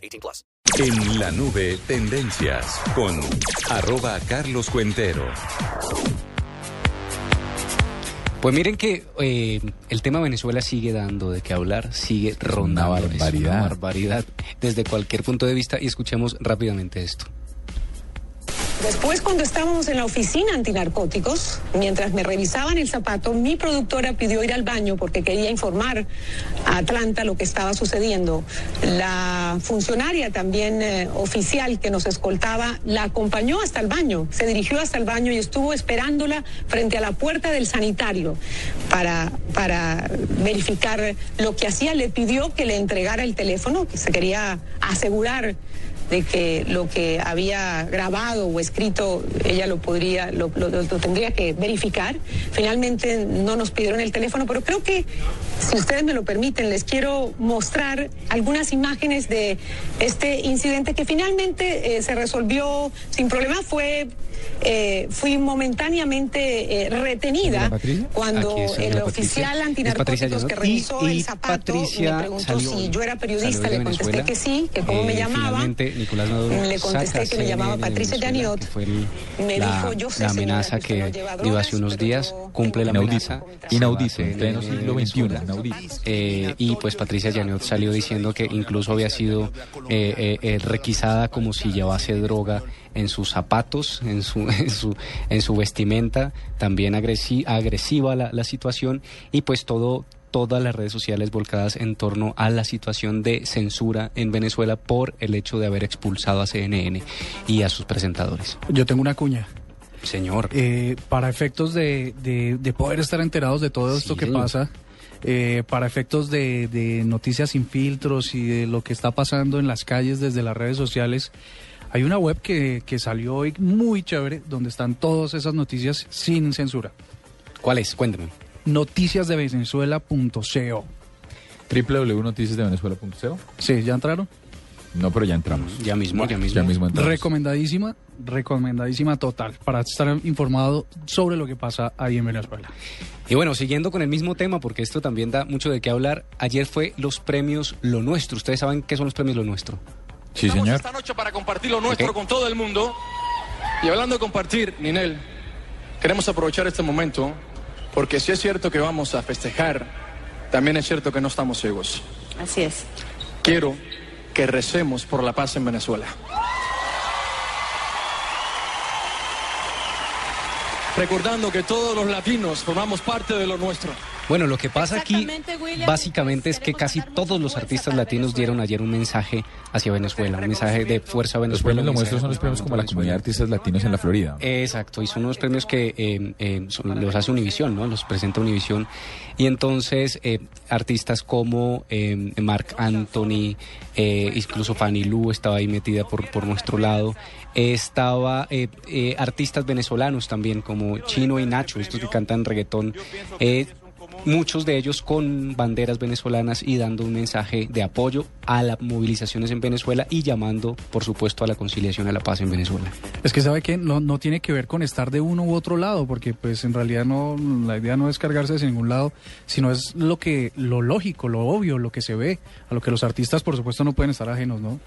18 plus. En la nube, tendencias con arroba Carlos Cuentero. Pues miren que eh, el tema Venezuela sigue dando de qué hablar, sigue rondando. Una Es barbaridad. una barbaridad desde cualquier punto de vista y escuchemos rápidamente esto. Después, cuando estábamos en la oficina antinarcóticos, mientras me revisaban el zapato, mi productora pidió ir al baño porque quería informar a Atlanta lo que estaba sucediendo. La funcionaria también eh, oficial que nos escoltaba la acompañó hasta el baño, se dirigió hasta el baño y estuvo esperándola frente a la puerta del sanitario para, para verificar lo que hacía. Le pidió que le entregara el teléfono, que se quería asegurar de que lo que había grabado o escrito ella lo podría lo, lo- lo tendría que verificar finalmente no nos pidieron el teléfono pero creo que si ustedes me lo permiten les quiero mostrar algunas imágenes de este incidente que finalmente eh, se resolvió sin problema fue eh, fui momentáneamente eh, retenida cuando el oficial Patricia. Antinarcóticos que. Y- revisó y el zapato Patricia me preguntó salió- si yo era periodista le contesté Venezuela. que sí que cómo me Eh, llamaba Nicolás Maduro le contesté que me llamaba Patricia Yaniot. que fue el- Me la, dijo, yo sé, la amenaza que dio hace unos días, cumple la amenaza. inaudito, en pleno siglo XXI, inaudito. Eh, y pues Patricia Yaniot salió diciendo que incluso había sido eh, eh, eh, requisada como si llevase droga en sus zapatos, en su, en su, en su vestimenta, también agresi- agresiva la, la situación y pues todo todas las redes sociales volcadas en torno a la situación de censura en Venezuela por el hecho de haber expulsado a CNN y a sus presentadores. Yo tengo una cuña. Señor, Eh, para efectos de, de- de poder estar enterados de todo esto Sí, que pasa, eh, para efectos de, de noticias sin filtros y de lo que está pasando en las calles desde las redes sociales, hay una web que, que salió hoy muy chévere, donde están todas esas noticias sin censura. ¿cuál es? Cuéntame. Noticiasdevenezuela.co. www.noticiasdevenezuela.co Sí, ¿ya entraron? No, pero ya entramos. Ya mismo, ya mismo. Ya mismo entramos. Recomendadísima, recomendadísima total, para estar informado sobre lo que pasa ahí en Venezuela. Y bueno, siguiendo con el mismo tema, porque esto también da mucho de qué hablar, ayer fue los premios Lo Nuestro. ¿Ustedes saben qué son los premios Lo Nuestro? Sí, Estamos señor. esta noche para compartir lo nuestro con todo el mundo. Y hablando de compartir, Ninel, queremos aprovechar este momento porque si es cierto que vamos a festejar, también es cierto que no estamos ciegos. Así es. Quiero que recemos por la paz en Venezuela. Recordando que todos los latinos formamos parte de lo nuestro. Bueno, lo que pasa aquí William. básicamente es que casi todos los artistas latinos Venezuela. dieron ayer un mensaje hacia Venezuela, un mensaje de fuerza a Los Venezuela. premios Lo son los premios como la Venezuela. comunidad de artistas latinos en la Florida. Exacto, y son unos premios que eh, eh, son- los hace Univisión, ¿no? Los presenta Univisión. Y entonces eh, artistas como eh, Mark Anthony, eh, incluso Fanny Lu estaba ahí metida por, por nuestro lado. Eh, estaba eh, eh, artistas venezolanos también como Chino y Nacho, estos que cantan reggaetón. Muchos de ellos con banderas venezolanas y dando un mensaje de apoyo a las movilizaciones en Venezuela y llamando, por supuesto, a la conciliación y a la paz en Venezuela. Es que sabe que no, no tiene que ver con estar de uno u otro lado, porque pues en realidad no, la idea no es cargarse de ningún lado, sino es lo que, lo lógico, lo obvio, lo que se ve, a lo que los artistas por supuesto no pueden estar ajenos, ¿no?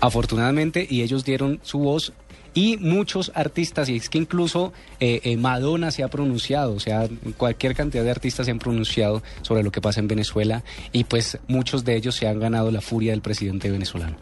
afortunadamente, y ellos dieron su voz. Y muchos artistas, y es que incluso eh, eh, Madonna se ha pronunciado, o sea, cualquier cantidad de artistas se han pronunciado sobre lo que pasa en Venezuela, y pues muchos de ellos se han ganado la furia del presidente venezolano.